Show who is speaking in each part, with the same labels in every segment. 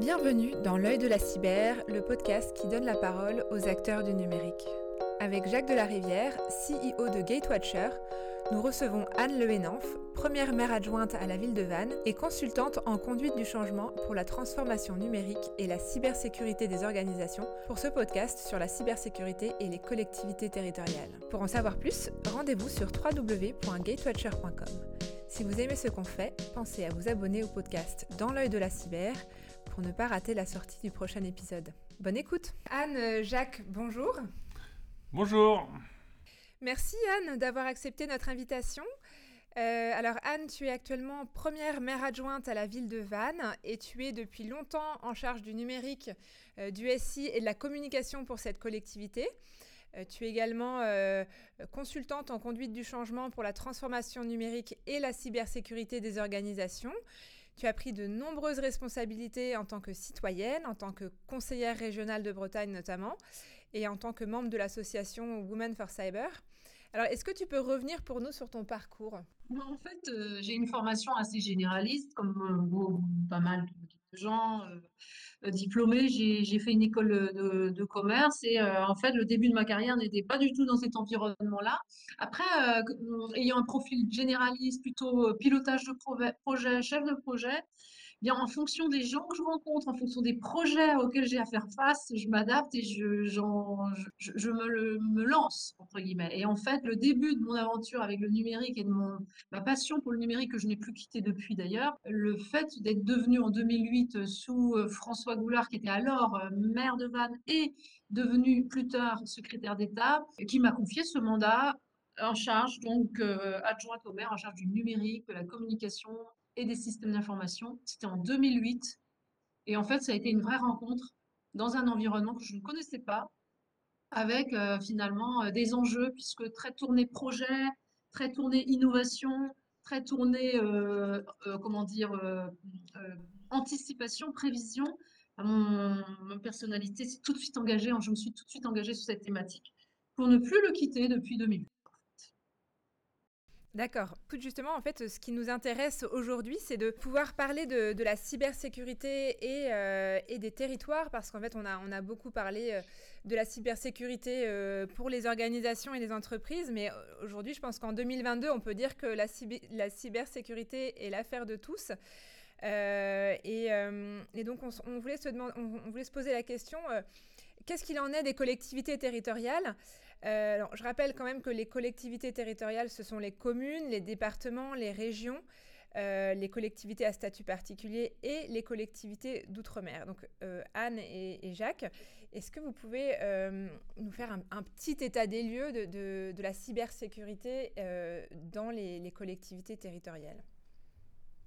Speaker 1: Bienvenue dans L'œil de la cyber, le podcast qui donne la parole aux acteurs du numérique. Avec Jacques Delarivière, CEO de Gatewatcher, nous recevons Anne Lehenanf, première maire adjointe à la ville de Vannes et consultante en conduite du changement pour la transformation numérique et la cybersécurité des organisations pour ce podcast sur la cybersécurité et les collectivités territoriales. Pour en savoir plus, rendez-vous sur www.gatewatcher.com. Si vous aimez ce qu'on fait, pensez à vous abonner au podcast Dans l'œil de la cyber pour ne pas rater la sortie du prochain épisode. Bonne écoute Anne, euh, Jacques, bonjour
Speaker 2: Bonjour
Speaker 1: Merci Anne d'avoir accepté notre invitation. Euh, alors Anne, tu es actuellement première maire adjointe à la ville de Vannes et tu es depuis longtemps en charge du numérique, euh, du SI et de la communication pour cette collectivité. Euh, tu es également euh, consultante en conduite du changement pour la transformation numérique et la cybersécurité des organisations. Tu as pris de nombreuses responsabilités en tant que citoyenne, en tant que conseillère régionale de Bretagne notamment, et en tant que membre de l'association Women for Cyber. Alors, est-ce que tu peux revenir pour nous sur ton parcours?
Speaker 3: En fait, euh, j'ai une formation assez généraliste, comme pas mal de gens euh, diplômés. J'ai fait une école de, commerce et euh, en fait, le début de ma carrière n'était pas du tout dans cet environnement-là. Après, ayant un profil généraliste, plutôt pilotage de projet, chef de projet, bien, en fonction des gens que je rencontre, en fonction des projets auxquels j'ai à faire face, je m'adapte et je, je, me, me, lance, entre guillemets. Et en fait, le début de mon aventure avec le numérique et de mon, ma passion pour le numérique que je n'ai plus quitté depuis d'ailleurs, le fait d'être devenu en 2008 sous euh, François Goulard, qui était alors euh, maire de Vannes et devenu plus tard secrétaire d'État, qui m'a confié ce mandat en charge, donc euh, adjointe au maire, en charge du numérique, de la communication des systèmes d'information. C'était en 2008. Et en fait, ça a été une vraie rencontre dans un environnement que je ne connaissais pas, avec euh, finalement euh, des enjeux, puisque très tourné projet, très tourné innovation, très tourné, euh, comment dire, anticipation, prévision. Mon personnalité s'est tout de suite engagée, je me suis tout de suite engagée sur cette thématique pour ne plus le quitter depuis 2008.
Speaker 1: D'accord. Justement, en fait, ce qui nous intéresse aujourd'hui, c'est de pouvoir parler de, la cybersécurité euh, et, des territoires, parce qu'en fait, on a, beaucoup parlé euh, de la cybersécurité euh, pour les organisations et les entreprises, mais aujourd'hui, je pense qu'en 2022, on peut dire que la, cybersécurité est l'affaire de tous. Et, donc, on, voulait se poser la question qu'est-ce qu'il en est des collectivités territoriales? Euh, Je rappelle quand même que les collectivités territoriales, ce sont les communes, les départements, les régions, euh, les collectivités à statut particulier et les collectivités d'outre-mer. Donc euh, Anne et, Jacques, est-ce que vous pouvez nous faire un, petit état des lieux de, la cybersécurité dans les collectivités territoriales?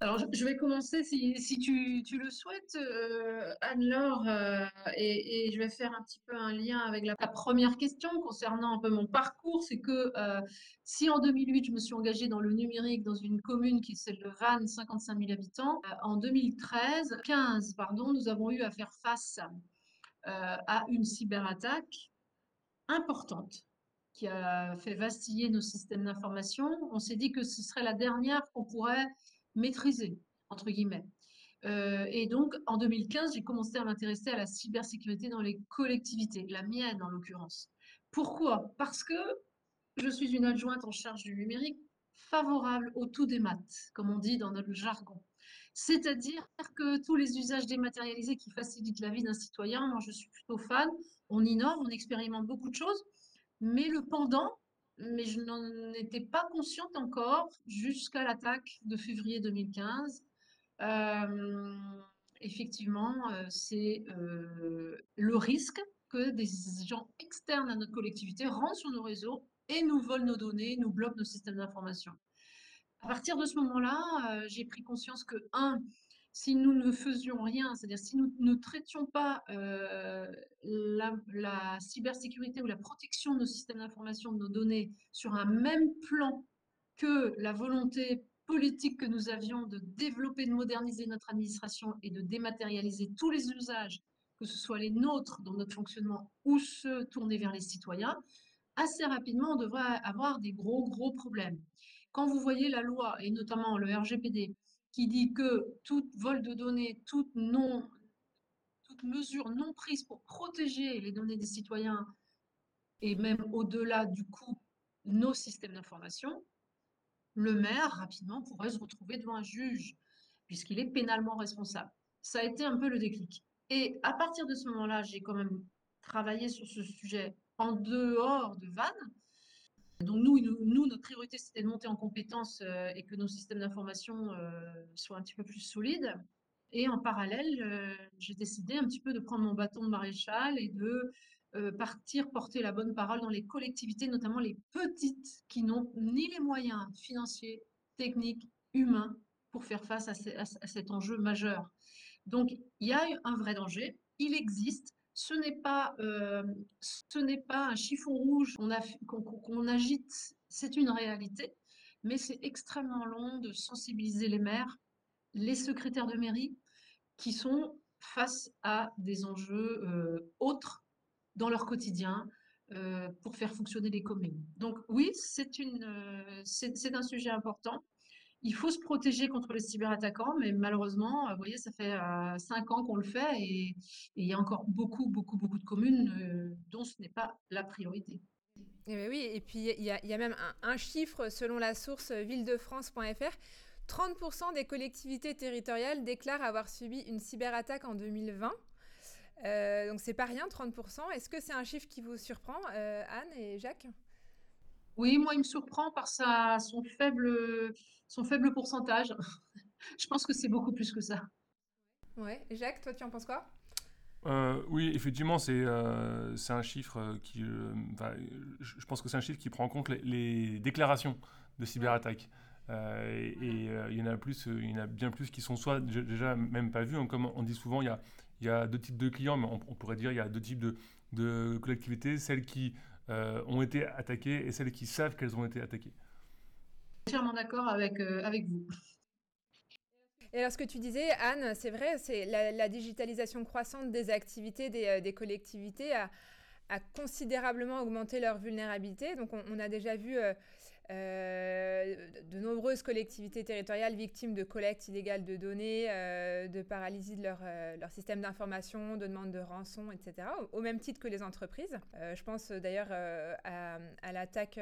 Speaker 3: Alors, je vais commencer, si, tu, le souhaites, euh, Anne-Laure, euh, et, je vais faire un petit peu un lien avec la, première question concernant un peu mon parcours. C'est que euh, si en 2008, je me suis engagée dans le numérique dans une commune qui est celle de Vannes, 55 000 habitants, en 2013, 15, pardon, nous avons eu à faire face à une cyberattaque importante qui a fait vaciller nos systèmes d'information. On s'est dit que ce serait la dernière qu'on pourrait maîtrisée, entre guillemets. Euh, et donc, en 2015, j'ai commencé à m'intéresser à la cybersécurité dans les collectivités, la mienne en l'occurrence. Pourquoi? Parce que je suis une adjointe en charge du numérique favorable au tout des maths, comme on dit dans notre jargon. C'est-à-dire que tous les usages dématérialisés qui facilitent la vie d'un citoyen, moi je suis plutôt fan, on innove, on expérimente beaucoup de choses, mais le pendant, mais je n'en étais pas consciente encore jusqu'à l'attaque de février 2015. Euh, effectivement, euh, c'est euh, le risque que des gens externes à notre collectivité rentrent sur nos réseaux et nous volent nos données, nous bloquent nos systèmes d'information. À partir de ce moment-là, j'ai pris conscience que, un, si nous ne faisions rien, c'est-à-dire si nous ne traitions pas euh, la, cybersécurité ou la protection de nos systèmes d'information, de nos données, sur un même plan que la volonté politique que nous avions de développer, de moderniser notre administration et de dématérialiser tous les usages, que ce soit les nôtres dans notre fonctionnement ou ceux tournés vers les citoyens, assez rapidement, on devrait avoir des gros, gros problèmes. Quand vous voyez la loi, et notamment le RGPD, qui dit que tout vol de données, tout non, mesures non prises pour protéger les données des citoyens et même au-delà du coup nos systèmes d'information, le maire rapidement pourrait se retrouver devant un juge puisqu'il est pénalement responsable. Ça a été un peu le déclic. Et à partir de ce moment-là, j'ai quand même travaillé sur ce sujet en dehors de Vannes. Donc nous, nous notre priorité, c'était de monter en compétences euh, et que nos systèmes d'information euh, soient un petit peu plus solides. Et en parallèle, euh, j'ai décidé un petit peu de prendre mon bâton de maréchal et de partir porter la bonne parole dans les collectivités, notamment les petites qui n'ont ni les moyens financiers, techniques, humains pour faire face à, à cet enjeu majeur. Donc il y a un vrai danger, il existe, ce n'est pas, euh, ce n'est pas un chiffon rouge qu'on agite, c'est une réalité, mais c'est extrêmement long de sensibiliser les maires, les secrétaires de mairie, qui sont face à des enjeux euh, autres dans leur quotidien euh, pour faire fonctionner les communes. Donc oui, c'est un sujet important. Il faut se protéger contre les cyberattaquants, mais malheureusement, vous voyez, ça fait euh, cinq ans qu'on le fait et, il y a encore beaucoup, beaucoup, beaucoup de communes euh, dont ce n'est pas la priorité.
Speaker 1: Eh oui, et puis il y, a même un, chiffre selon la source villedefrance.fr. 30% des collectivités territoriales déclarent avoir subi une cyberattaque en 2020. Euh, donc c'est pas rien, 30%. Est-ce que c'est un chiffre qui vous surprend, Anne et Jacques?
Speaker 3: Oui, moi il me surprend par sa, son faible son faible pourcentage. je pense que c'est beaucoup plus que ça.
Speaker 1: Ouais. Jacques, toi, tu en penses quoi?
Speaker 2: Euh, oui, effectivement, c'est euh, un chiffre euh, qui. je pense que c'est un chiffre qui prend en compte les, déclarations de cyberattaques. et il y en a plus, il y en a bien plus qui sont soit déjà même pas vus. Hein, comme on dit souvent, il y a, il y a deux types de clients, mais on, on, pourrait dire il y a deux types de, de collectivités celles qui ont été attaquées et celles qui savent qu'elles ont été attaquées
Speaker 3: entièrement d'accord avec, euh, avec vous.
Speaker 1: Et alors, ce que tu disais, Anne, c'est vrai, c'est la, digitalisation croissante des activités des, euh, des collectivités a, a, considérablement augmenté leur vulnérabilité. Donc, on, a déjà vu euh, euh, de nombreuses collectivités territoriales victimes de collecte illégale de données, euh, de paralysie de leur, euh, leur système d'information, de demande de rançon, etc., au, même titre que les entreprises. je pense d'ailleurs à, à l'attaque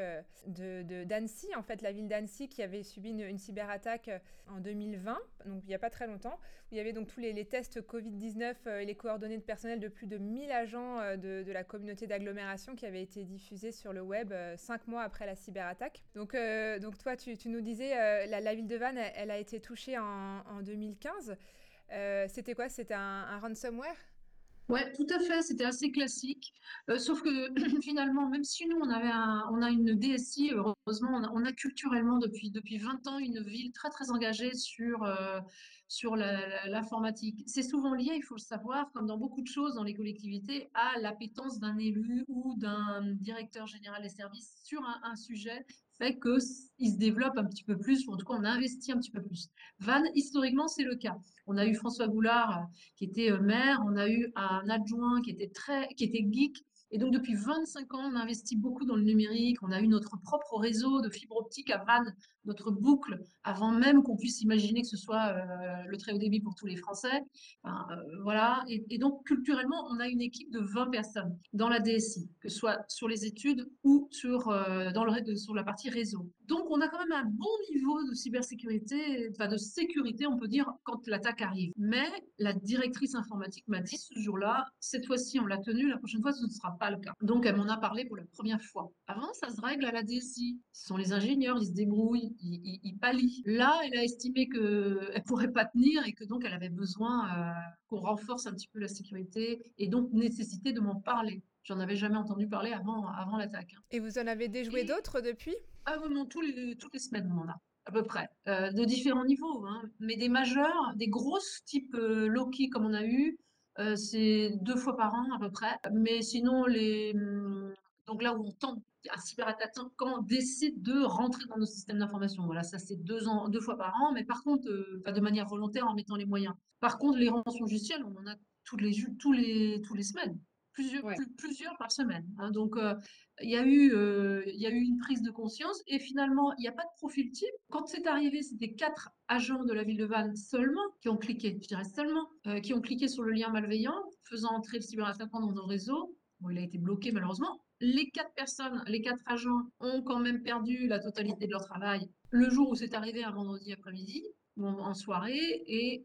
Speaker 1: de, d'Annecy, en fait, la ville d'Annecy qui avait subi une, une cyberattaque en 2020, donc il n'y a pas très longtemps, il y avait donc tous les, tests Covid-19 et les coordonnées de personnel de plus de 1000 agents de, de la communauté d'agglomération qui avaient été diffusés sur le web cinq mois après la cyberattaque. Donc, euh, donc toi, tu, nous disais, euh, la, ville de Vannes, elle, a été touchée en, 2015. Euh, c'était quoi? C'était un, ransomware?
Speaker 3: Ouais, tout à fait. C'était assez classique. sauf que finalement, même si nous, on, avait on a une DSI, heureusement, on a, culturellement depuis, depuis 20 ans une ville très, très engagée sur, sur l'informatique. C'est souvent lié, il faut le savoir, comme dans beaucoup de choses dans les collectivités, à l'appétence d'un élu ou d'un directeur général des services sur un sujet fait qu'ils se développent un petit peu plus, ou en tout cas on investit un petit peu plus. Vannes, historiquement, c'est le cas. On a eu François Goulard euh, qui était euh, maire, on a eu un adjoint qui était très, qui était geek, et donc, depuis 25 ans, on investit beaucoup dans le numérique. On a eu notre propre réseau de fibre optique à Vannes, notre boucle, avant même qu'on puisse imaginer que ce soit euh, le très haut débit pour tous les Français. Euh, voilà. Et, donc, culturellement, on a une équipe de 20 personnes dans la DSI, que ce soit sur les études ou sur, euh, dans sur la partie réseau. Donc, on a quand même un bon niveau de cybersécurité, enfin de sécurité, on peut dire, quand l'attaque arrive. Mais la directrice informatique m'a dit ce jour-là, cette fois-ci, on l'a tenue, la prochaine fois, ce ne sera pas le cas. Donc, elle m'en a parlé pour la première fois. Avant, ça se règle à la DSI. Ce sont les ingénieurs, ils se débrouillent, ils, ils, pallient. Là, elle a estimé qu'elle ne pourrait pas tenir et que donc elle avait besoin euh, qu'on renforce un petit peu la sécurité et donc nécessité de m'en parler. J'en avais jamais entendu parler avant, avant l'attaque. Hein.
Speaker 1: Et vous en avez déjoué d'autres depuis?
Speaker 3: Ah non, tous les, toutes les semaines, on en a à peu près, euh, de différents niveaux, hein. mais des majeurs, des grosses type euh, Loki comme on a eu, euh, c'est deux fois par an à peu près. Mais sinon, les, hum, donc là où on tente un cyberattaquant décide de rentrer dans nos systèmes d'information. Voilà, ça c'est deux, ans, deux fois par an, mais par contre, pas de manière volontaire en mettant les moyens. Par contre, les rançons logicielles, on en a tous les, tous les, tous les semaines. Plusieurs, plusieurs par semaine. Hein. Donc, euh, il y, a eu, euh, y a eu une prise de conscience et finalement, il n'y a pas de profil type. Quand c'est arrivé, c'était quatre agents de la ville de Vannes seulement qui ont cliqué, je dirais seulement, euh, qui ont cliqué sur le lien malveillant, faisant entrer le cyberattaquant dans nos réseaux. Bon, il a été bloqué malheureusement. Les quatre personnes, les quatre agents ont quand même perdu la totalité de leur travail le jour où c'est arrivé, un vendredi après-midi, en soirée, et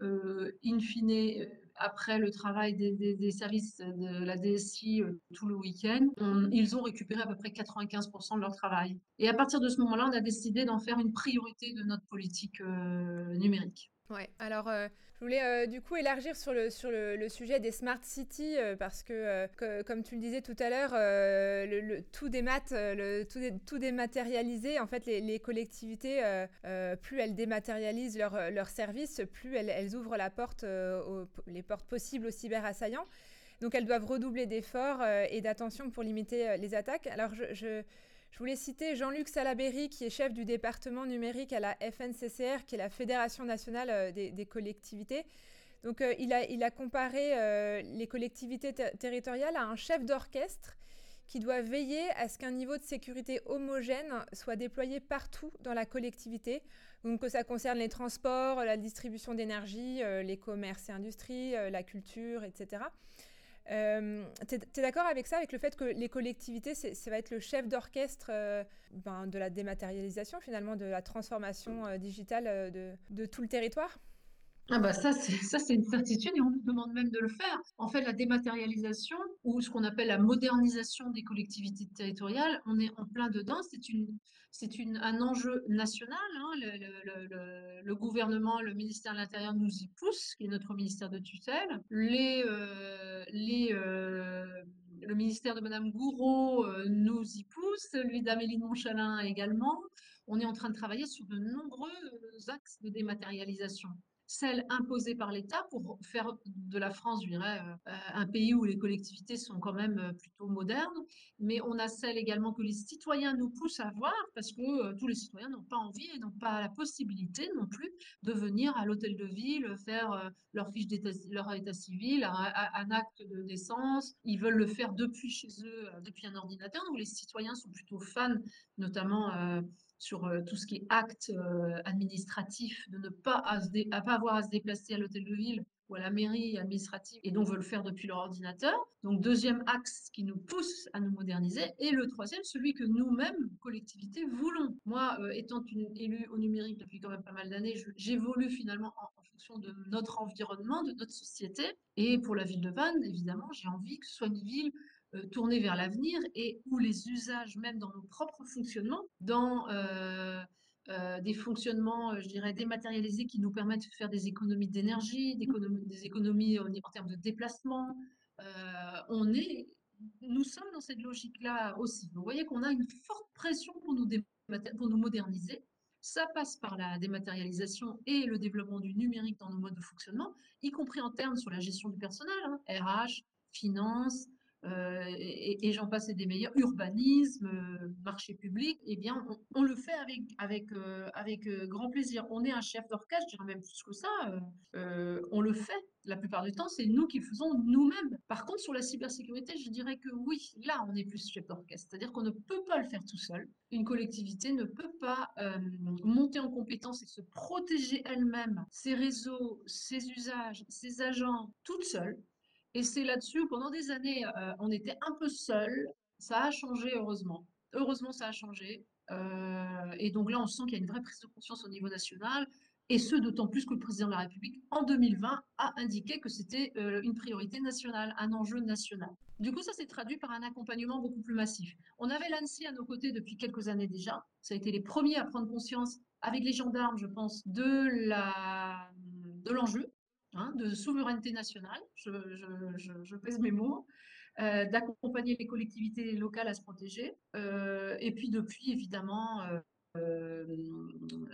Speaker 3: in fine, après le travail des, services de la DSI euh, tout le week-end, ils ont récupéré à peu près 95% de leur travail. Et à partir de ce moment-là, on a décidé d'en faire une priorité de notre politique euh, numérique.
Speaker 1: Ouais, alors euh, je voulais euh, du coup élargir sur le, sur le, sujet des smart cities euh, parce que, comme tu le disais tout à l'heure, le, tout, démat, le, tout, tout dématérialisé, en fait, les, collectivités, plus elles dématérialisent leurs leur services, plus elles, elles, ouvrent la porte, les portes possibles aux cyberassaillants. Donc elles doivent redoubler d'efforts et d'attention pour limiter les attaques. Alors je voulais citer Jean-Luc Salaberry, qui est chef du département numérique à la FNCCR, qui est la Fédération nationale euh, des, collectivités. Donc, euh, il, a, il, a, comparé euh, les collectivités territoriales à un chef d'orchestre qui doit veiller à ce qu'un niveau de sécurité homogène soit déployé partout dans la collectivité. Donc, que ça concerne les transports, la distribution d'énergie, les commerces et industries, la culture, etc. Euh, tu es, d'accord avec ça, avec le fait que les collectivités, ça va être le chef d'orchestre euh, ben, de la dématérialisation, finalement, de la transformation euh, digitale de, de, tout le territoire?
Speaker 3: Ah bah ça, c'est une certitude et on nous demande même de le faire. En fait, la dématérialisation ou ce qu'on appelle la modernisation des collectivités territoriales, on est en plein dedans. C'est une, c'est une, un enjeu national. Hein. Le, gouvernement, le ministère de l'Intérieur nous y pousse, qui est notre ministère de tutelle. Les, euh, les, euh, le ministère de Madame Gouraud euh, nous y pousse, celui d'Amélie Montchalin également. On est en train de travailler sur de nombreux axes de dématérialisation celle imposée par l'État pour faire de la France, je dirais, euh, un pays où les collectivités sont quand même euh, plutôt modernes. Mais on a celle également que les citoyens nous poussent à voir parce que euh, tous les citoyens n'ont pas envie et n'ont pas la possibilité non plus de venir à l'hôtel de ville faire leur fiche d'état, leur état civil, un, acte de naissance. Ils veulent le faire depuis chez eux, depuis un ordinateur. Donc les citoyens sont plutôt fans, notamment sur euh, tout ce qui est acte euh, administratif, de ne pas, pas avoir à se déplacer à l'hôtel de ville ou à la mairie administrative et donc veulent le faire depuis leur ordinateur. Donc deuxième axe qui nous pousse à nous moderniser et le troisième celui que nous-mêmes collectivités voulons. Moi euh, étant une élue au numérique depuis quand même pas mal d'années, j'évolue finalement en, fonction de notre environnement, de notre société et pour la ville de Vannes évidemment j'ai envie que ce soit une ville euh, tourner vers l'avenir et où les usages, même dans nos propres fonctionnements, dans euh, euh, des fonctionnements, je dirais, dématérialisés qui nous permettent de faire des économies d'énergie, des économies en, termes de déplacement, on est, nous sommes dans cette logique-là aussi. Vous voyez qu'on a une forte pression pour nous, pour nous moderniser. Ça passe par la dématérialisation et le développement du numérique dans nos modes de fonctionnement, y compris en termes sur la gestion du personnel, RH, hein, finance, euh, et, j'en passe des meilleurs, urbanisme, euh, marché public, eh bien, on, le fait avec, avec, euh, avec grand plaisir. On est un chef d'orchestre, je dirais même plus que ça, on le fait. La plupart du temps, c'est nous qui le faisons nous-mêmes. Par contre, sur la cybersécurité, je dirais que oui, là, on est plus chef d'orchestre. C'est-à-dire qu'on ne peut pas le faire tout seul. Une collectivité ne peut pas monter en compétence et se protéger elle-même, ses réseaux, ses usages, ses agents, toute seule. Et c'est là-dessus pendant des années, euh, on était un peu seul. Ça a changé, heureusement. Heureusement, ça a changé. Euh, et donc là, on sent qu'il y a une vraie prise de conscience au niveau national. Et ce, d'autant plus que le président de la République, en 2020, a indiqué que c'était euh, une priorité nationale, un enjeu national. Du coup, ça s'est traduit par un accompagnement beaucoup plus massif. On avait l'ANSI à nos côtés depuis quelques années déjà. Ça a été les premiers à prendre conscience, avec les gendarmes, je pense, de l'enjeu. Hein, de souveraineté nationale, je, pèse mes mots, euh, d'accompagner les collectivités locales à se protéger. Euh, et puis depuis, évidemment, euh,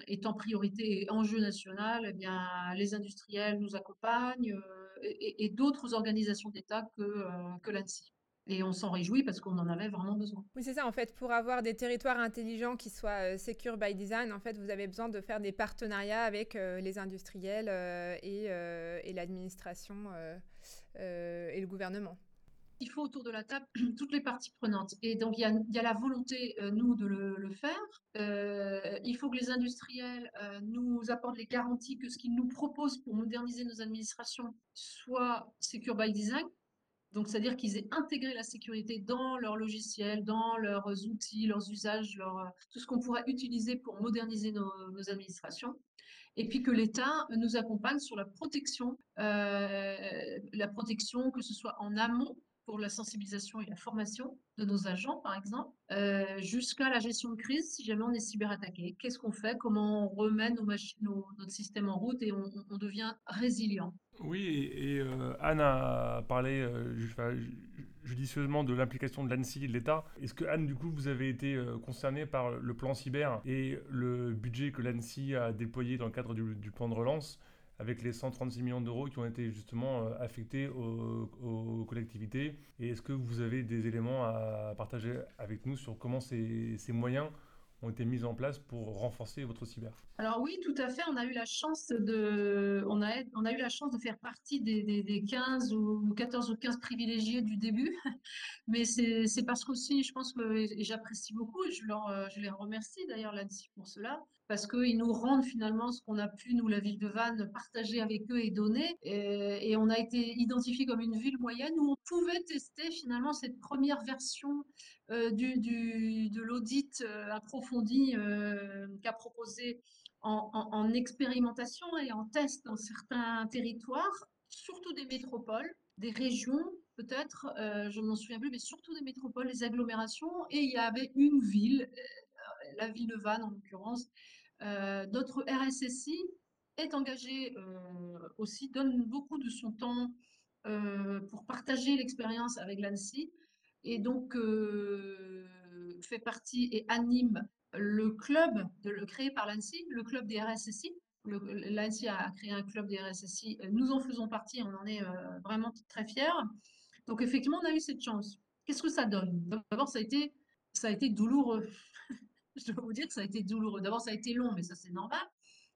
Speaker 3: étant priorité et enjeu national, eh bien, les industriels nous accompagnent et, d'autres organisations d'État que, que l'ANSI. Et on s'en réjouit parce qu'on en avait vraiment besoin.
Speaker 1: Oui, c'est ça. En fait, pour avoir des territoires intelligents qui soient euh, secure by design, en fait, vous avez besoin de faire des partenariats avec euh, les industriels euh, et, et l'administration et le gouvernement.
Speaker 3: il faut autour de la table toutes les parties prenantes. Et donc, il y a, la volonté, euh, nous, de le, faire. Euh, il faut que les industriels euh, nous apportent les garanties que ce qu'ils nous proposent pour moderniser nos administrations soit secure by design. Donc, c'est-à-dire qu'ils aient intégré la sécurité dans leurs logiciels, dans leurs outils, leurs usages, tout ce qu'on pourrait utiliser pour moderniser nos administrations. Et puis que l'État nous accompagne sur la protection, euh, la protection que ce soit en amont pour la sensibilisation et la formation de nos agents, par exemple, euh, jusqu'à la gestion de crise si jamais on est cyberattaqué. Qu'est-ce qu'on fait? Comment on remet notre système en route et on, devient résilient?
Speaker 2: Oui, et, euh, Anne a parlé judicieusement de l'implication de l'ANSI et de l'État. Est-ce que, Anne, du coup, vous avez été euh, concernée par le plan cyber et le budget que l'ANSI a déployé dans le cadre du, plan de relance? Avec les 136 millions d'euros qui ont été justement euh, affectés aux, collectivités Et est-ce que vous avez des éléments à partager avec nous sur comment ces moyens ont été mises en place pour renforcer votre cyber?
Speaker 3: Alors oui, tout à fait. On a eu la chance de, on a, on a eu la chance de faire partie des, des, 15 ou 14 ou 15 privilégiés du début. Mais c'est parce qu'aussi, je pense que j'apprécie beaucoup et je, je les remercie d'ailleurs là-dessus pour cela parce qu'ils nous rendent finalement ce qu'on a pu, nous, la ville de Vannes, partager avec eux et donner. Et, on a été identifié comme une ville moyenne où on pouvait tester finalement cette première version euh, du, de l'audit euh, approfondi euh, qu'a proposé en, en, expérimentation et en test dans certains territoires, surtout des métropoles, des régions peut-être, je ne m'en souviens plus, mais surtout des métropoles, des agglomérations. Et il y avait une ville, la ville de Vannes en l'occurrence, notre RSSI est engagé euh, aussi, donne beaucoup de son temps euh, pour partager l'expérience avec l'ANSI et donc fait partie et anime le club de, le, créé par l'ANSI, le club des RSSI. L'ANSI a créé un club des RSSI, nous en faisons partie, on en est vraiment très fiers. Donc effectivement, on a eu cette chance. Qu'est-ce que ça donne? D'abord, ça ça a été douloureux. je dois vous dire que ça a été douloureux. D'abord, ça a été long, mais ça, c'est normal.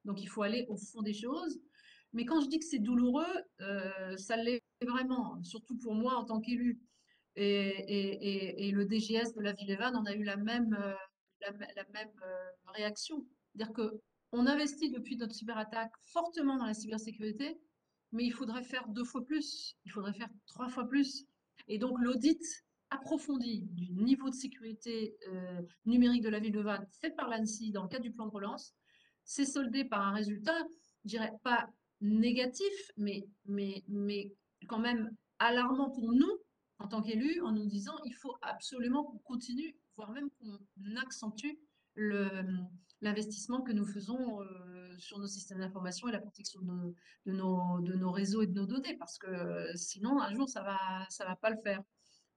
Speaker 3: Donc, il faut aller au fond des choses. Mais quand je dis que c'est douloureux, euh, ça l'est vraiment, surtout pour moi en tant qu'élu. Et, le DGS de la Ville-et-Vannes, on a eu la même, euh, euh, réaction. C'est-à-dire qu'on investit depuis notre cyberattaque fortement dans la cybersécurité, mais il faudrait faire deux fois plus, il faudrait faire trois fois plus. Et donc l'audit approfondie du niveau de sécurité euh, numérique de la ville de Vannes fait par l'ANSI dans le cadre du plan de relance, s'est soldé par un résultat, je dirais pas négatif, mais, mais, mais quand même alarmant pour nous en tant qu'élus, en nous disant il faut absolument qu'on continue, voire même qu'on accentue l'investissement que nous faisons euh, sur nos systèmes d'information et la protection de nos, de, nos, de nos, réseaux et de nos données, parce que euh, sinon, un jour, ça ne va, ça va pas le faire.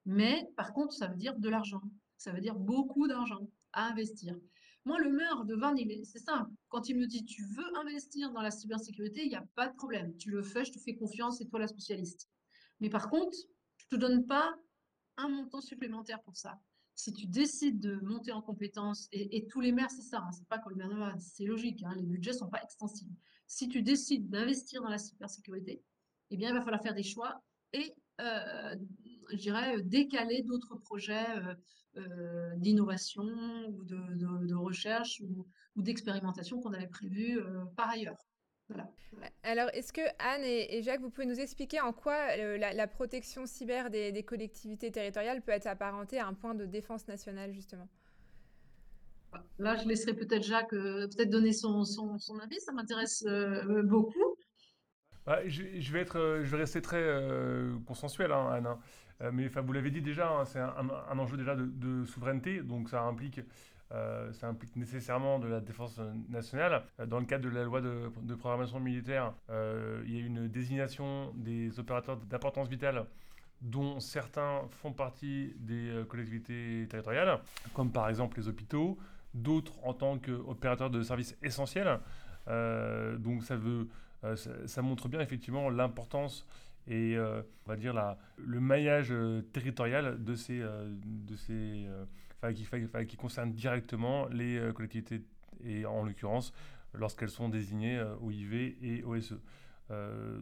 Speaker 3: Mais par contre, ça veut dire de l'argent. Ça veut dire beaucoup d'argent à investir. Moi, le maire de Vannes, c'est simple. Quand il me dit tu veux investir dans la cybersécurité, il n'y a pas de problème. Tu le fais, je te fais confiance, c'est toi la spécialiste. Mais par contre, je ne te donne pas un montant supplémentaire pour ça. Si tu décides de monter en compétences, et, tous les maires, c'est ça, hein, c'est pas comme le maire de c'est logique, hein, les budgets ne sont pas extensibles. Si tu décides d'investir dans la cybersécurité, eh bien, il va falloir faire des choix et euh, je dirais, euh, décaler d'autres projets euh, d'innovation ou de, recherche ou, d'expérimentation qu'on avait prévus par ailleurs. Voilà.
Speaker 1: Alors, est-ce que Anne et, Jacques, vous pouvez nous expliquer en quoi la, protection cyber des, collectivités territoriales peut être apparentée à un point de défense nationale, justement?
Speaker 3: Là, je laisserai peut-être Jacques peut-être donner son, son, avis, ça m'intéresse beaucoup.
Speaker 2: Bah, je, vais être, euh, je vais rester très euh, consensuel, hein, Anne. Euh, mais vous l'avez dit déjà, hein, c'est un, enjeu déjà de, souveraineté, donc ça implique, ça implique nécessairement de la défense nationale. Dans le cadre de la loi de, programmation militaire, il y a une désignation des opérateurs d'importance vitale dont certains font partie des collectivités territoriales, comme par exemple les hôpitaux, d'autres en tant qu'opérateurs de services essentiels. donc ça veut euh, ça, montre bien effectivement l'importance et euh, on va dire la, le maillage euh, territorial de ces, de ces qui, concerne directement les collectivités et en l'occurrence lorsqu'elles sont désignées OIV et OSE.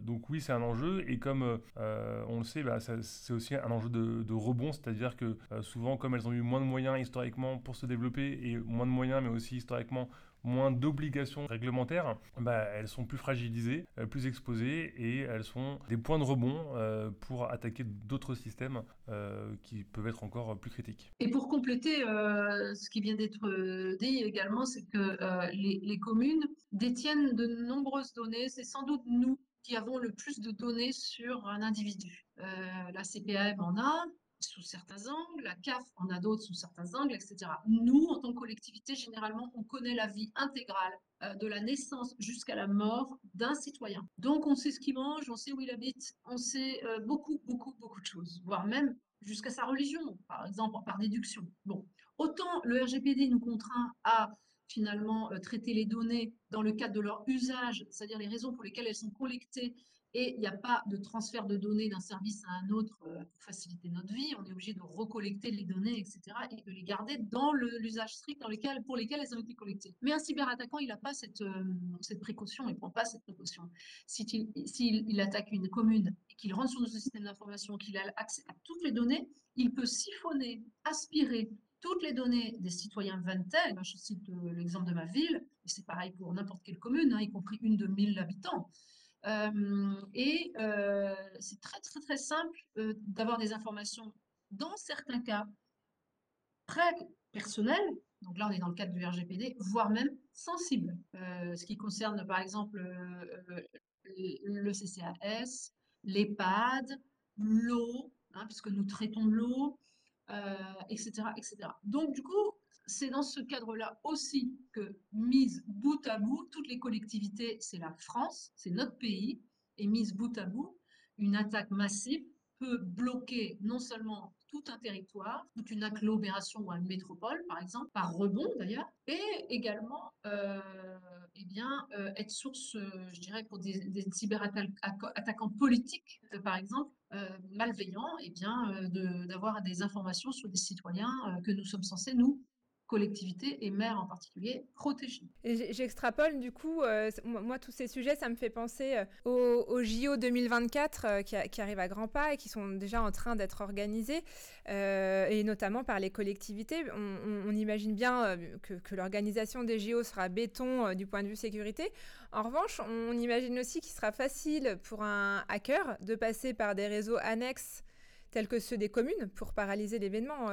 Speaker 2: donc oui, c'est un enjeu et comme on le sait, bah, c'est aussi un enjeu de rebond, c'est-à-dire que souvent, comme elles ont eu moins de moyens historiquement pour se développer et moins de moyens, mais aussi historiquement moins d'obligations réglementaires, bah, elles sont plus fragilisées, euh, plus exposées et elles sont des points de rebond euh, pour attaquer d'autres systèmes euh, qui peuvent être encore plus critiques.
Speaker 3: Et pour compléter ce qui vient d'être dit également, c'est que les, les, communes détiennent de nombreuses données. C'est sans doute nous qui avons le plus de données sur un individu. la CPAM en a, sous certains angles, la CAF en a d'autres sous certains angles, etc. Nous, en tant que collectivité, généralement, on connaît la vie intégrale euh, de la naissance jusqu'à la mort d'un citoyen. Donc, on sait ce qu'il mange, on sait où il habite, on sait euh, beaucoup, beaucoup, beaucoup de choses, voire même jusqu'à sa religion, par exemple, par déduction. Bon, autant le RGPD nous contraint à finalement euh, traiter les données dans le cadre de leur usage, c'est-à-dire les raisons pour lesquelles elles sont collectées et il n'y a pas de transfert de données d'un service à un autre euh, pour faciliter notre vie. On est obligé de recollecter les données, etc., et de les garder dans l'usage strict dans lequel, pour lesquels elles ont été collectées. Mais un cyberattaquant, il n'a pas cette, euh, précaution, il ne prend pas cette précaution. S'il il attaque une commune et qu'il rentre sur notre système d'information, qu'il a accès à toutes les données, il peut siphonner, aspirer toutes les données des citoyens Ventel, je cite euh, l'exemple de ma ville, et c'est pareil pour n'importe quelle commune, hein, y compris une de 1000 habitants, et c'est très, très, très simple d'avoir des informations, dans certains cas, très personnelles. Donc là, on est dans le cadre du RGPD, voire même sensibles. ce qui concerne, par exemple, le CCAS, l'EHPAD, l'eau, hein, puisque nous traitons l'eau, etc., etc. Donc, du coup, c'est dans ce cadre-là aussi que, mise bout à bout, toutes les collectivités, c'est la France, c'est notre pays, et mise bout à bout, une attaque massive peut bloquer non seulement tout un territoire, toute une agglomération ou une métropole, par exemple, par rebond d'ailleurs, et également euh, eh bien, euh, être source, euh, je dirais, pour des, cyberattaquants politiques, par exemple, malveillants, eh d'avoir des informations sur des citoyens que nous sommes censés, nous, collectivités et maires en particulier protégés.
Speaker 1: J'extrapole du coup, euh, moi tous ces sujets, ça me fait penser euh, aux, JO 2024 euh, qui, arrivent à grands pas et qui sont déjà en train d'être organisés, et notamment par les collectivités. On, imagine bien que, l'organisation des JO sera béton du point de vue sécurité. En revanche, on imagine aussi qu'il sera facile pour un hacker de passer par des réseaux annexes tels que ceux des communes pour paralyser l'événement.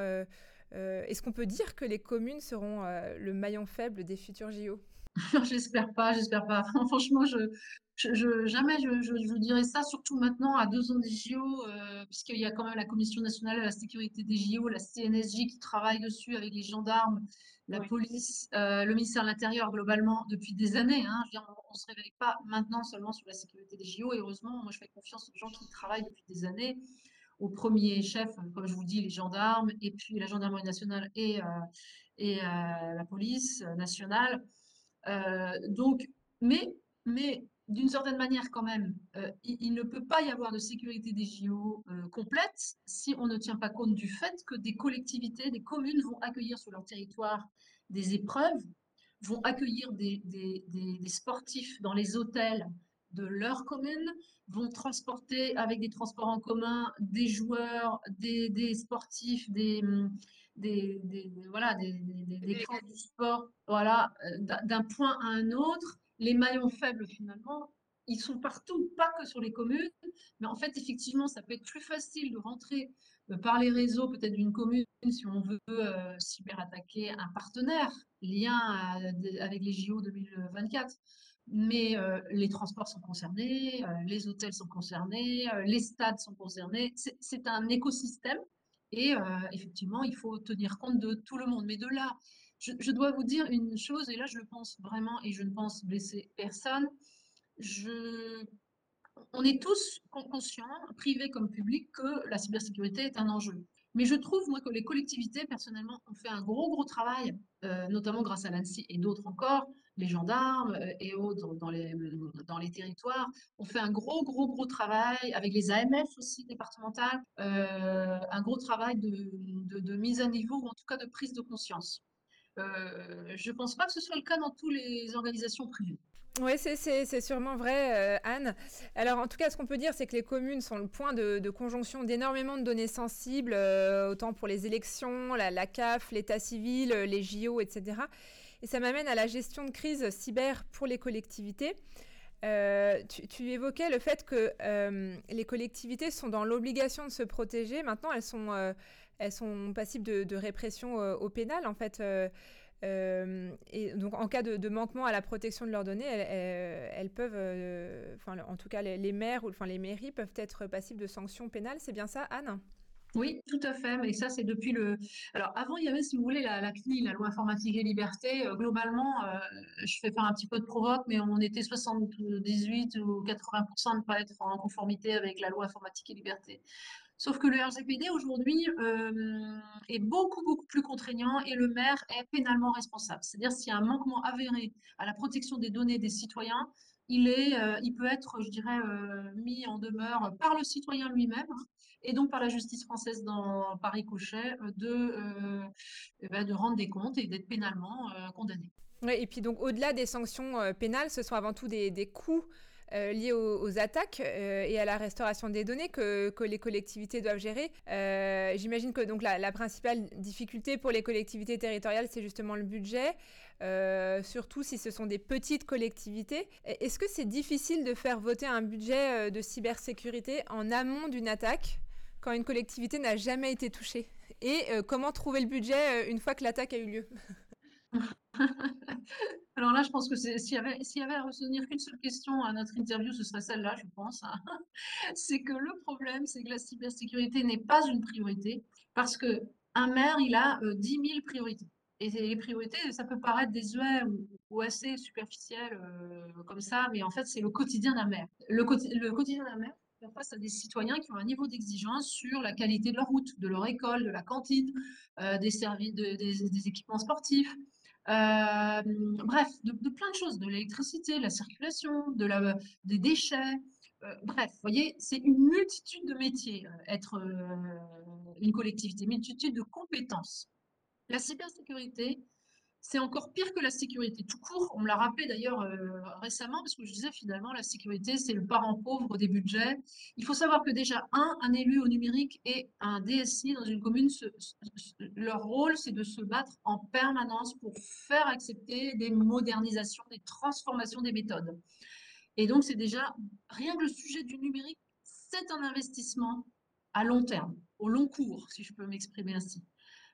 Speaker 1: Est-ce qu'on peut dire que les communes seront euh, le maillon faible des futurs JO
Speaker 3: J'espère pas, j'espère pas. Franchement, je, jamais je, dirais ça, surtout maintenant à deux ans des JO, euh, puisqu'il y a quand même la Commission nationale de la sécurité des JO, la CNSJ qui travaille dessus avec les gendarmes, la police, le ministère de l'Intérieur globalement depuis des années. Hein. on ne se réveille pas maintenant seulement sur la sécurité des JO. Et heureusement, moi je fais confiance aux gens qui travaillent depuis des années au premier chef, comme je vous dis, les gendarmes, et puis la gendarmerie nationale et, euh, et euh, la police nationale. Euh, donc, mais, mais d'une certaine manière quand même, il, ne peut pas y avoir de sécurité des JO complète si on ne tient pas compte du fait que des collectivités, des communes vont accueillir sur leur territoire des épreuves, vont accueillir des, des, des sportifs dans les hôtels de leur commune, vont transporter avec des transports en commun des joueurs, des, sportifs, des, des, voilà, des, des, du sport, voilà, euh, d'un point à un autre. Les maillons faibles, finalement, ils sont partout, pas que sur les communes, mais en fait, effectivement, ça peut être plus facile de rentrer euh, par les réseaux peut-être d'une commune si on veut euh, cyberattaquer un partenaire lien avec les JO 2024 mais euh, les transports sont concernés, euh, les hôtels sont concernés, euh, les stades sont concernés. C'est un écosystème et effectivement, il faut tenir compte de tout le monde. Mais de là, je, dois vous dire une chose, et là je pense vraiment, et je ne pense blesser personne. On est tous conscients, privés comme publics, que la cybersécurité est un enjeu. Mais je trouve, moi, que les collectivités, personnellement, ont fait un gros, gros travail, notamment grâce à l'ANSI et d'autres encore, les gendarmes euh, et autres dans les, territoires. On fait un gros, gros, gros travail avec les AMF aussi départementales, euh, un gros travail de, mise à niveau ou en tout cas de prise de conscience. Euh, je ne pense pas que ce soit le cas dans toutes les organisations privées.
Speaker 1: Oui, c'est sûrement vrai, Anne. Alors, en tout cas, ce qu'on peut dire, c'est que les communes sont le point de, conjonction d'énormément de données sensibles, autant pour les élections, la, CAF, l'état civil, les JO, etc. Et ça m'amène à la gestion de crise cyber pour les collectivités. Tu, évoquais le fait que les collectivités sont dans l'obligation de se protéger. Maintenant, elles sont, elles sont passibles de, répression au pénal, en fait. Euh, et donc, en cas de, manquement à la protection de leurs données, elles, peuvent, euh, enfin, en tout cas, les, maires ou enfin les mairies peuvent être passibles de sanctions pénales. C'est bien ça, Anne?
Speaker 3: Oui, tout à fait. Mais ça, c'est depuis le. Alors, avant, il y avait, si vous voulez, la, la la loi informatique et liberté. Euh, globalement, je fais faire un petit peu de provoque, mais on était 78 ou 80% de ne pas être en conformité avec la loi informatique et liberté. Sauf que le RGPD aujourd'hui euh, est beaucoup, beaucoup plus contraignant et le maire est pénalement responsable. C'est-à-dire s'il y a un manquement avéré à la protection des données des citoyens, il, est, euh, il peut être, je dirais, euh, mis en demeure par le citoyen lui-même et donc par la justice française dans Paris-Cochet de, eh ben, de rendre des comptes et d'être pénalement condamné.
Speaker 1: Et puis donc au-delà des sanctions pénales, ce sont avant tout des, des coûts euh, liées aux, attaques euh, et à la restauration des données que, les collectivités doivent gérer. Euh, j'imagine que donc la, principale difficulté pour les collectivités territoriales, c'est justement le budget, surtout si ce sont des petites collectivités. Est-ce que c'est difficile de faire voter un budget de cybersécurité en amont d'une attaque quand une collectivité n'a jamais été touchée? Et comment trouver le budget une fois que l'attaque a eu lieu?
Speaker 3: Alors là, je pense que s'il y, avait, y avait à retenir qu'une seule question à notre interview, ce serait celle-là, je pense. Hein. c'est que le problème, c'est que la cybersécurité n'est pas une priorité parce que un maire, il a 10 euh, 000 priorités. Et les priorités, ça peut paraître désuet ou, ou assez superficiel euh, comme ça, mais en fait, c'est le quotidien d'un maire. Le, quotidien d'un maire, face à des citoyens qui ont un niveau d'exigence sur la qualité de leur route, de leur école, de la cantine, euh, des des, équipements sportifs, euh, bref, de, plein de choses, de l'électricité, la circulation, de la, des déchets. Euh, bref, vous voyez, c'est une multitude de métiers, euh, être une collectivité, multitude de compétences. La cybersécurité, c'est encore pire que la sécurité tout court. On me l'a rappelé d'ailleurs euh, récemment, parce que je disais finalement, la sécurité, c'est le parent pauvre des budgets. Il faut savoir que déjà, un, un élu au numérique et un DSI dans une commune, leur rôle, c'est de se battre en permanence pour faire accepter des modernisations, des transformations des méthodes. Et donc, c'est déjà, rien que le sujet du numérique, c'est un investissement à long terme, au long cours, si je peux m'exprimer ainsi.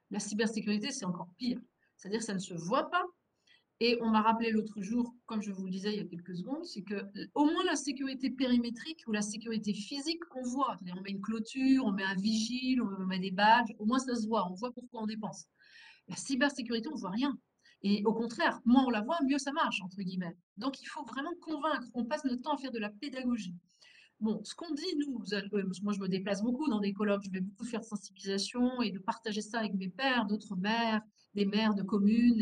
Speaker 3: La cybersécurité, c'est encore pire c'est-à-dire que ça ne se voit pas. Et on m'a rappelé l'autre jour, comme je vous le disais il y a quelques secondes, c'est que au moins la sécurité périmétrique ou la sécurité physique, on voit. On met une clôture, on met un vigile, on met des badges, au moins ça se voit, on voit pourquoi on dépense. La cybersécurité, on ne voit rien. Et au contraire, moins on la voit, mieux ça marche, entre guillemets. Donc il faut vraiment convaincre, on passe notre temps à faire de la pédagogie. Bon, ce qu'on dit, nous, moi je me déplace beaucoup dans des colloques, je vais beaucoup faire de sensibilisation et de partager ça avec mes pères, d'autres mères, des maires de communes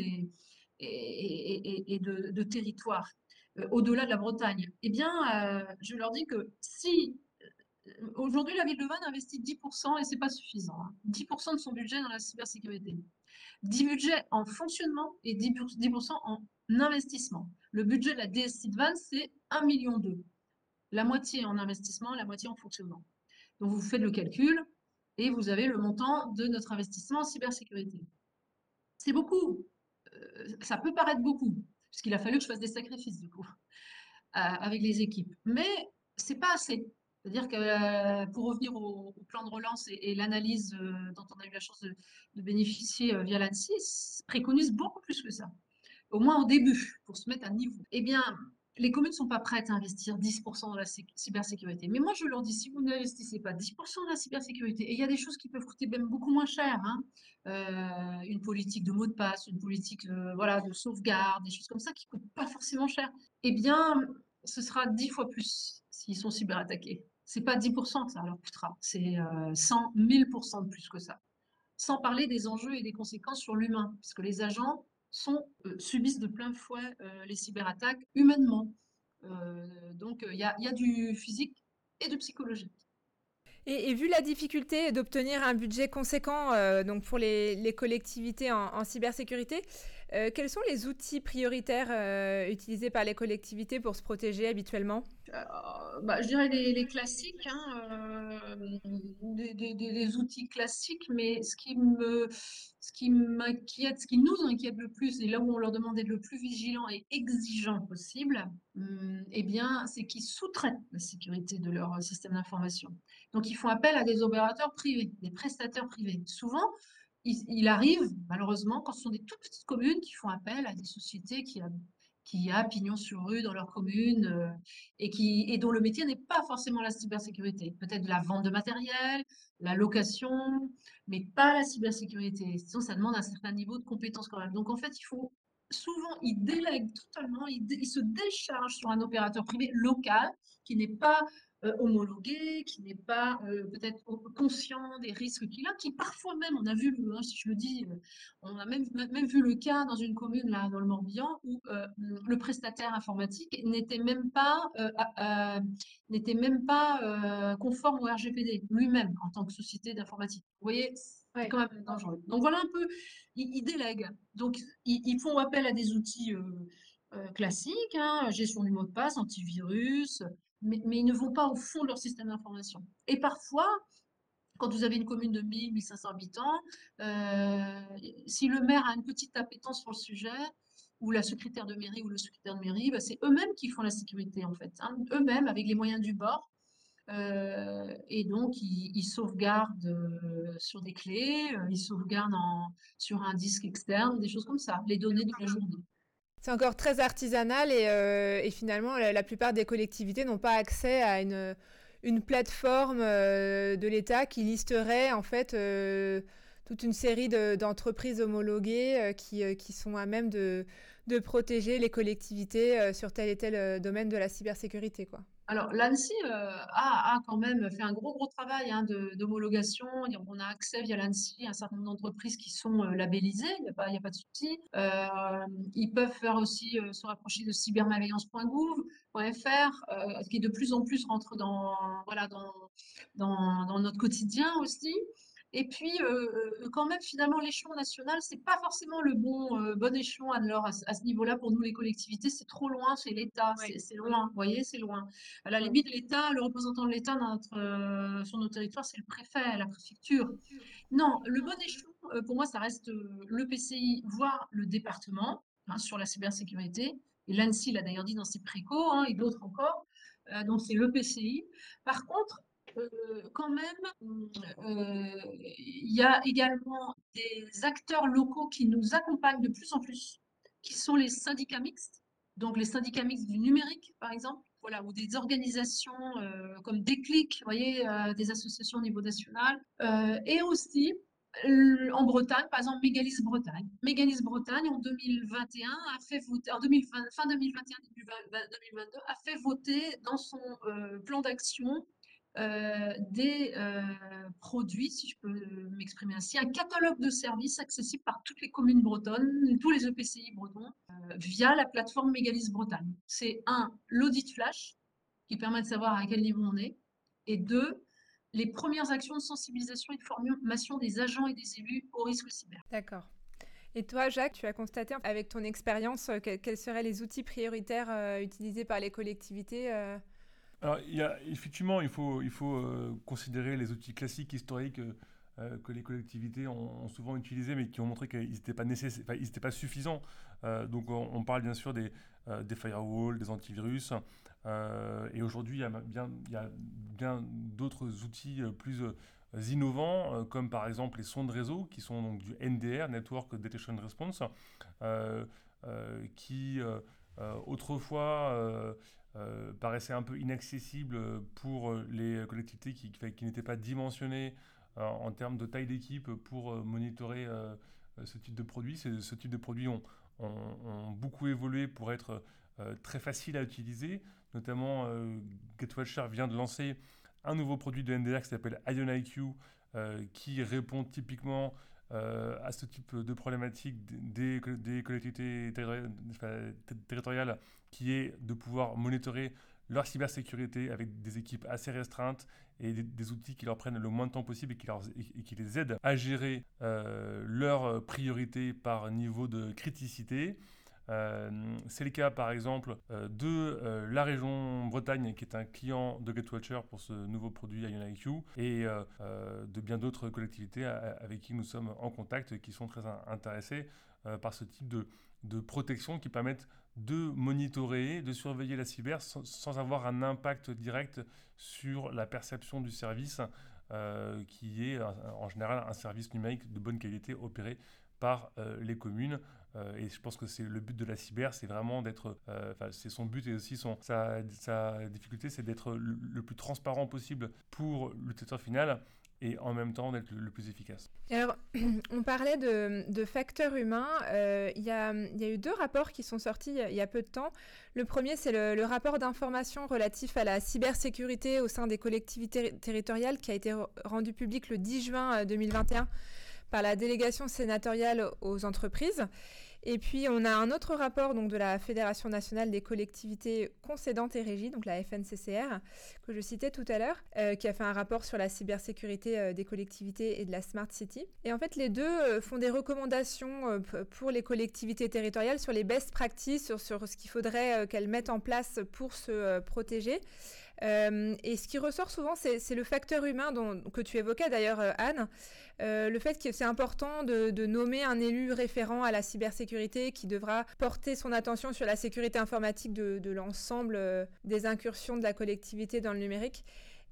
Speaker 3: et, de, territoires, euh, au-delà de la Bretagne. Eh bien, euh, je leur dis que si euh, aujourd'hui la ville de Vannes investit 10% et c'est pas suffisant, 10% hein, de son budget dans la cybersécurité, 10 budgets en fonctionnement et 10%, 10 en investissement. Le budget de la DSI de Vannes, c'est 1,2 million la moitié en investissement, la moitié en fonctionnement. Donc vous faites le calcul et vous avez le montant de notre investissement en cybersécurité. C'est beaucoup. Euh, ça peut paraître beaucoup, puisqu'il a fallu que je fasse des sacrifices du coup, euh, avec les équipes. Mais c'est pas assez. C'est-à-dire que euh, pour revenir au, plan de relance et, l'analyse dont on a eu la chance de, de bénéficier via l'ANSI, préconise beaucoup plus que ça. Au moins au début, pour se mettre à niveau. Eh bien, les communes ne sont pas prêtes à investir 10% dans la cybersécurité. Mais moi, je leur dis, si vous n'investissez pas 10% dans la cybersécurité, et il y a des choses qui peuvent coûter même beaucoup moins cher, hein, euh, une politique de mot de passe, une politique euh, voilà, de sauvegarde, des choses comme ça qui ne coûtent pas forcément cher, eh bien, ce sera 10 fois plus s'ils sont cyberattaqués. Ce n'est pas 10% que ça leur coûtera, c'est 100, euh, 1000% de plus que ça. Sans parler des enjeux et des conséquences sur l'humain, puisque les agents sont, euh, subissent de plein fouet euh, les cyberattaques humainement. Euh, donc il y y, a, du physique et du psychologique.
Speaker 1: Et, vu la difficulté d'obtenir un budget conséquent euh, donc pour les, collectivités en, cybersécurité, euh, quels sont les outils prioritaires euh, utilisés par les collectivités pour se protéger habituellement?
Speaker 3: Bah, Je dirais les, classiques, hein, des, outils classiques, mais ce qui m'inquiète, ce qui nous inquiète le plus, et là où on leur demande d'être le plus vigilant et exigeant possible, hum, eh bien, c'est qu'ils sous-traitent la sécurité de leur système d'information. Donc, ils font appel à des opérateurs privés, des prestataires privés. Souvent, il, arrive, malheureusement, quand ce sont des toutes petites communes qui font appel à des sociétés qui, qui a pignon sur rue dans leur commune euh, et, qui, et dont le métier n'est pas forcément la cybersécurité. Peut-être la vente de matériel, la location, mais pas la cybersécurité. Sinon, ça demande un certain niveau de compétence quand même. Donc, en fait, il faut souvent, ils délèguent totalement, ils se déchargent sur un opérateur privé local qui n'est pas euh, homologué, qui n'est pas euh, peut-être conscient des risques qu'il a, qui parfois même, on a vu, hein, si je le dis, euh, on a même, même vu le cas dans une commune là dans le Morbihan où le prestataire informatique n'était même pas n'était même pas conforme au RGPD lui-même en tant que société d'informatique. Vous voyez, c'est quand même dangereux. Donc voilà un peu, ils, délèguent. Donc ils, font appel à des outils classiques, hein, gestion du mot de passe, antivirus, mais, ils ne vont pas au fond de leur système d'information. Et parfois, quand vous avez une commune de 1000, 1500 habitants, euh, si le maire a une petite appétence sur le sujet, ou la secrétaire de mairie ou le secrétaire de mairie, bah, c'est eux-mêmes qui font la sécurité en fait, hein. eux-mêmes avec les moyens du bord. Euh, et donc, ils, sauvegardent euh, sur des clés, ils sauvegardent sur un disque externe, des choses comme ça, les données de la journée.
Speaker 1: C'est encore très artisanal et, euh, finalement, la, plupart des collectivités n'ont pas accès à une, plateforme euh, de l'État qui listerait en fait euh, toute une série d'entreprises homologuées qui, sont à même de, de protéger les collectivités sur tel et tel domaine de la cybersécurité. Quoi.
Speaker 3: Alors, l'ANSI euh, a, quand même fait un gros, gros travail hein, d'homologation. On a accès via l'ANSI à un certain nombre d'entreprises qui sont euh, labellisées, il n'y a, pas, a pas de souci. Euh, ils peuvent faire aussi se rapprocher de cybermalveillance.gouv.fr, qui de plus en plus rentre dans, voilà, dans, dans notre quotidien aussi. Et puis, euh, euh, quand même, finalement, l'échelon national, c'est pas forcément le bon, euh, bon échelon à, ce niveau-là pour nous les collectivités. C'est trop loin, c'est l'État, c'est loin. Vous voyez, c'est loin. À la limite, l'État, le représentant de l'État sur nos territoires, c'est le préfet, la préfecture. Non, le bon échelon, pour moi, ça reste le PCI, voire le département hein, sur la cybersécurité. Et l'ANSI l'a d'ailleurs dit dans ses précaux, hein, et d'autres encore. donc, c'est le PCI. Par contre, euh, quand même, euh, il y a également des acteurs locaux qui nous accompagnent de plus en plus, qui sont les syndicats mixtes, donc les syndicats mixtes du numérique, par exemple, voilà, ou des organisations euh, comme Déclic, voyez, des associations au niveau national, et aussi en Bretagne, par exemple, Mégalis Bretagne. Mégalis Bretagne, en 2021, a fait voter, en 2020, fin 2021, début 2022, a fait voter dans son plan d'action euh, des euh, produits, si je peux m'exprimer ainsi, un catalogue de services accessible par toutes les communes bretonnes, tous les EPCI bretons, euh, via la plateforme Mégalis Bretagne. C'est un, l'audit flash, qui permet de savoir à quel niveau on est, et deux, les premières actions de sensibilisation et de formation des agents et des élus au risque cyber.
Speaker 1: D'accord. Et toi, Jacques, tu as constaté avec ton expérience quels seraient les outils prioritaires utilisés par les collectivités
Speaker 2: alors, effectivement, il faut, il faut euh, considérer les outils classiques historiques euh, euh, que les collectivités ont, souvent utilisés, mais qui ont montré qu'ils n'étaient pas, nécessaires, pas suffisants. donc, on, parle bien sûr des, des firewalls, des antivirus. et aujourd'hui, il y a bien, bien d'autres outils plus innovants, comme par exemple les sondes réseau, qui sont donc du NDR, Network Detection Response, qui autrefois paraissait un peu inaccessible pour les collectivités qui, n'étaient pas dimensionnées euh, en termes de taille d'équipe pour euh, monitorer ce type de produits. Ce type de produits ont, beaucoup évolué pour être très facile à utiliser. Notamment, GetWatcher vient de lancer un nouveau produit de NDR qui s'appelle IonIQ, qui répond typiquement à ce type de problématique des collectivités territoriales qui est de pouvoir monitorer leur cybersécurité avec des équipes assez restreintes et des, outils qui leur prennent le moins de temps possible et qui, les aident à gérer euh, leurs priorités par niveau de criticité. Euh, c'est le cas par exemple euh, de la région Bretagne qui est un client de GetWatcher pour ce nouveau produit IonIQ et de bien d'autres collectivités avec qui nous sommes en contact et qui sont très intéressés par ce type de, de protection qui permettent de monitorer, de surveiller la cyber sans, avoir un impact direct sur la perception du service qui est en général un service numérique de bonne qualité opéré par les communes. Euh, et je pense que c'est le but de la cyber, c'est vraiment d'être, euh, c'est son but et aussi son, sa, sa difficulté, c'est d'être le, plus transparent possible pour l'utilisateur final et en même temps d'être le, plus efficace.
Speaker 1: Alors, on parlait de, facteurs humains. Euh, il y, a, eu deux rapports qui sont sortis il y a peu de temps. Le premier, c'est le, le, rapport d'information relatif à la cybersécurité au sein des collectivités territoriales qui a été rendu public le 10 juin 2021 par la délégation sénatoriale aux entreprises. Et puis, on a un autre rapport donc, de la Fédération nationale des collectivités concédantes et régies, donc la FNCCR, que je citais tout à l'heure, euh, qui a fait un rapport sur la cybersécurité euh, des collectivités et de la Smart City. Et en fait, les deux euh, font des recommandations pour les collectivités territoriales sur les best practices, sur, sur ce qu'il faudrait qu'elles mettent en place pour se protéger. Euh, et ce qui ressort souvent, c'est le facteur humain dont, que tu évoquais d'ailleurs, euh, Anne. Euh, le fait que c'est important de, nommer un élu référent à la cybersécurité qui devra porter son attention sur la sécurité informatique de, l'ensemble des incursions de la collectivité dans le numérique.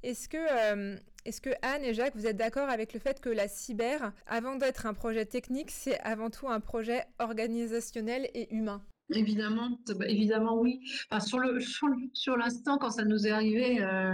Speaker 1: Est-ce que, que Anne et Jacques, vous êtes d'accord avec le fait que la cyber, avant d'être un projet technique, c'est avant tout un projet organisationnel et humain?
Speaker 3: Évidemment, bah, évidemment oui. sur l'instant, quand ça nous est arrivé, euh,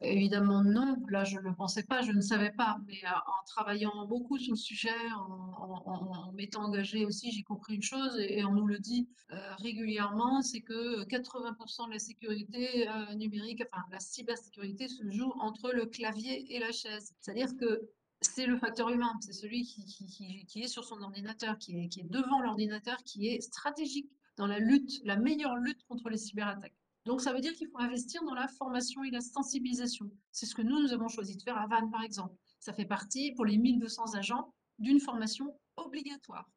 Speaker 3: évidemment non. Là, je ne le pensais pas, je ne savais pas. Mais euh, en travaillant beaucoup sur le sujet, en, m'étant engagé aussi, j'ai compris une chose et, on nous le dit euh, régulièrement, c'est que 80% de la sécurité numérique, enfin la cybersécurité, se joue entre le clavier et la chaise. C'est-à-dire que c'est le facteur humain, c'est celui qui, est sur son ordinateur, qui est, devant l'ordinateur, qui est stratégique dans la lutte, la meilleure lutte contre les cyberattaques. Donc ça veut dire qu'il faut investir dans la formation et la sensibilisation. C'est ce que nous, nous avons choisi de faire à Vannes, par exemple. Ça fait partie, pour les 1200 agents, d'une formation obligatoire,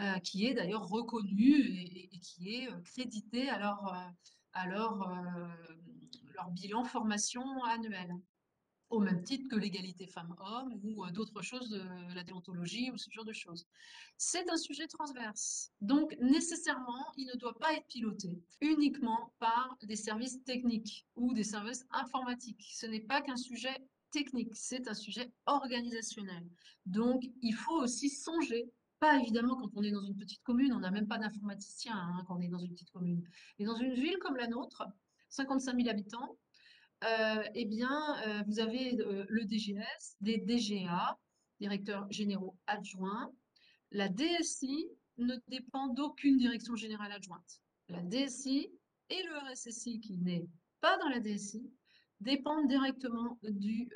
Speaker 3: euh, qui est d'ailleurs reconnue et, qui est euh, créditée à leur, euh, leur bilan formation annuel au même titre que l'égalité femmes-hommes ou euh, d'autres choses de la déontologie ou ce genre de choses. C'est un sujet transverse. Donc, nécessairement, il ne doit pas être piloté uniquement par des services techniques ou des services informatiques. Ce n'est pas qu'un sujet technique, c'est un sujet organisationnel. Donc, il faut aussi songer pas évidemment quand on est dans une petite commune, on n'a même pas d'informaticien hein, quand on est dans une petite commune. Mais dans une ville comme la nôtre, 55 000 habitants, eh bien, euh, vous avez euh, le DGS, des DGA, directeurs généraux adjoints. La DSI ne dépend d'aucune direction générale adjointe. La DSI et le RSSI, qui n'est pas dans la DSI, dépendent directement du...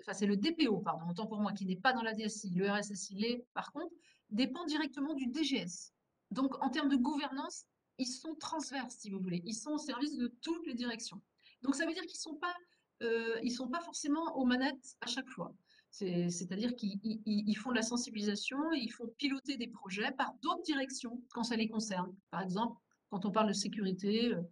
Speaker 3: enfin, c'est le DPO, pardon, autant pour moi, qui n'est pas dans la DSI. Le RSSI l'est, par contre, dépend directement du DGS. Donc, en termes de gouvernance, ils sont transverses, si vous voulez. Ils sont au service de toutes les directions. Donc, ça veut dire qu'ils ne sont, pas, euh, sont pas forcément aux manettes à chaque fois. C'est-à-dire qu'ils font de la sensibilisation ils font piloter des projets par d'autres directions quand ça les concerne. Par exemple, quand on parle de sécurité euh,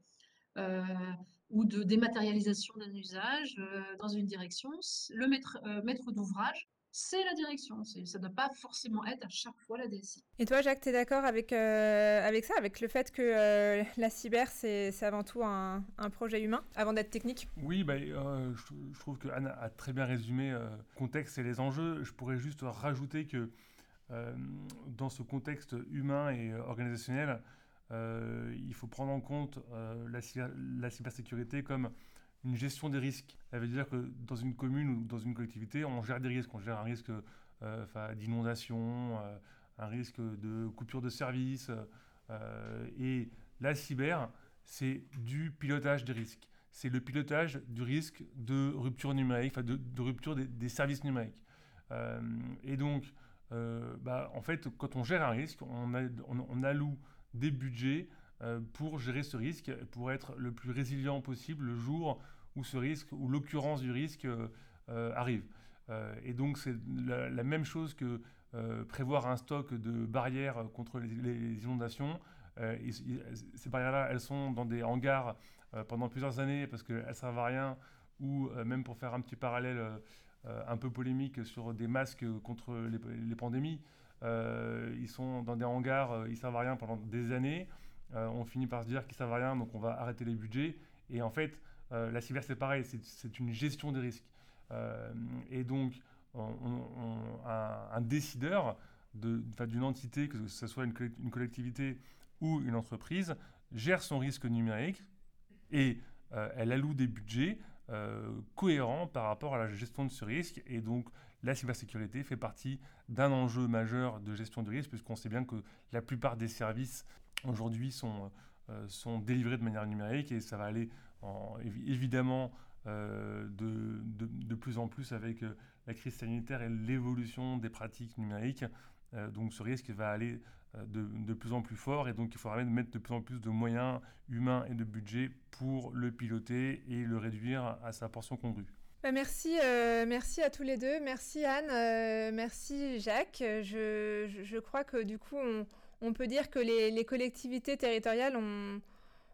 Speaker 3: euh, ou de dématérialisation d'un usage dans une direction, le maître d'ouvrage c'est la direction. Ça ne doit pas forcément être à chaque fois la DSI.
Speaker 1: Et toi, Jacques, tu es d'accord avec, euh, avec ça, avec le fait que euh, la cyber, c'est avant tout un, projet humain, avant d'être technique?
Speaker 2: Oui, bah, euh, je, trouve que Anne a très bien résumé le contexte et les enjeux. Je pourrais juste rajouter que dans ce contexte humain et organisationnel, il faut prendre en compte la, la cybersécurité comme une gestion des risques. Ça veut dire que dans une commune ou dans une collectivité, on gère des risques. On gère un risque euh, d'inondation, euh, un risque de coupure de service. Euh, et la cyber, c'est du pilotage des risques. C'est le pilotage du risque de rupture numérique, de, de, rupture des, services numériques. et donc, bah, en fait, quand on gère un risque, on, on, alloue des budgets pour gérer ce risque, pour être le plus résilient possible le jour où ce risque, ou l'occurrence du risque arrive. et donc c'est la, même chose que prévoir un stock de barrières contre les, inondations. ces barrières-là, elles sont dans des hangars pendant plusieurs années parce qu'elles ne servent à rien, ou même pour faire un petit parallèle un peu polémique sur des masques contre les pandémies. Euh, ils sont dans des hangars, euh, ils servent à rien pendant des années. Euh, on finit par se dire qu'ils servent à rien, donc on va arrêter les budgets. Et en fait, la cyber, c'est pareil, c'est une gestion des risques. et donc, un, décideur d'une entité, que ce soit une, collectivité ou une entreprise, gère son risque numérique et elle alloue des budgets cohérents par rapport à la gestion de ce risque. Et donc, la cybersécurité fait partie d'un enjeu majeur de gestion de risque, puisqu'on sait bien que la plupart des services aujourd'hui sont, euh, sont délivrés de manière numérique et ça va aller en, évidemment euh, de, de, plus en plus avec euh, la crise sanitaire et l'évolution des pratiques numériques. donc ce risque va aller de, de, plus en plus fort et donc il faudra mettre de plus en plus de moyens humains et de budget pour le piloter et le réduire à sa portion congrue.
Speaker 1: Bah, merci, merci à tous les deux. Merci Anne, merci Jacques. Je, je, crois que du coup, on, on peut dire que les, collectivités territoriales ont,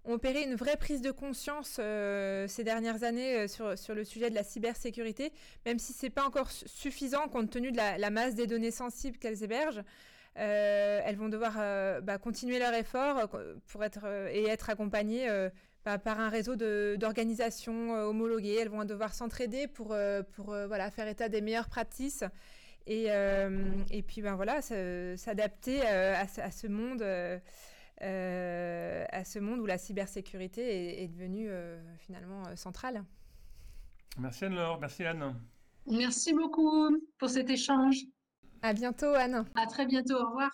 Speaker 1: opéré une vraie prise de conscience euh, ces dernières années sur, sur, le sujet de la cybersécurité, même si ce n'est pas encore suffisant compte tenu de la, masse des données sensibles qu'elles hébergent. elles vont devoir bah, continuer leur effort pour être et être accompagnées bah, par un réseau d'organisations euh, homologuées. Elles vont devoir s'entraider pour, euh, euh, faire état des meilleures pratiques et, et puis ben, voilà, s'adapter à, à, ce monde. à ce monde où la cybersécurité est, est devenue finalement centrale.
Speaker 2: Merci Anne-Laure, merci Anne.
Speaker 3: Merci beaucoup pour cet échange.
Speaker 1: À bientôt Anne.
Speaker 3: À très bientôt, au revoir.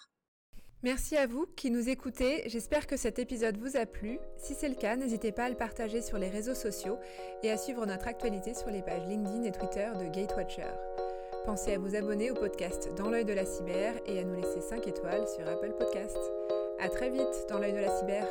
Speaker 1: Merci à vous qui nous écoutez, j'espère que cet épisode vous a plu. Si c'est le cas, n'hésitez pas à le partager sur les réseaux sociaux et à suivre notre actualité sur les pages LinkedIn et Twitter de Gatewatcher. Pensez à vous abonner au podcast Dans l'œil de la cyber et à nous laisser 5 étoiles sur Apple Podcast. A très vite dans l'œil de la cyber.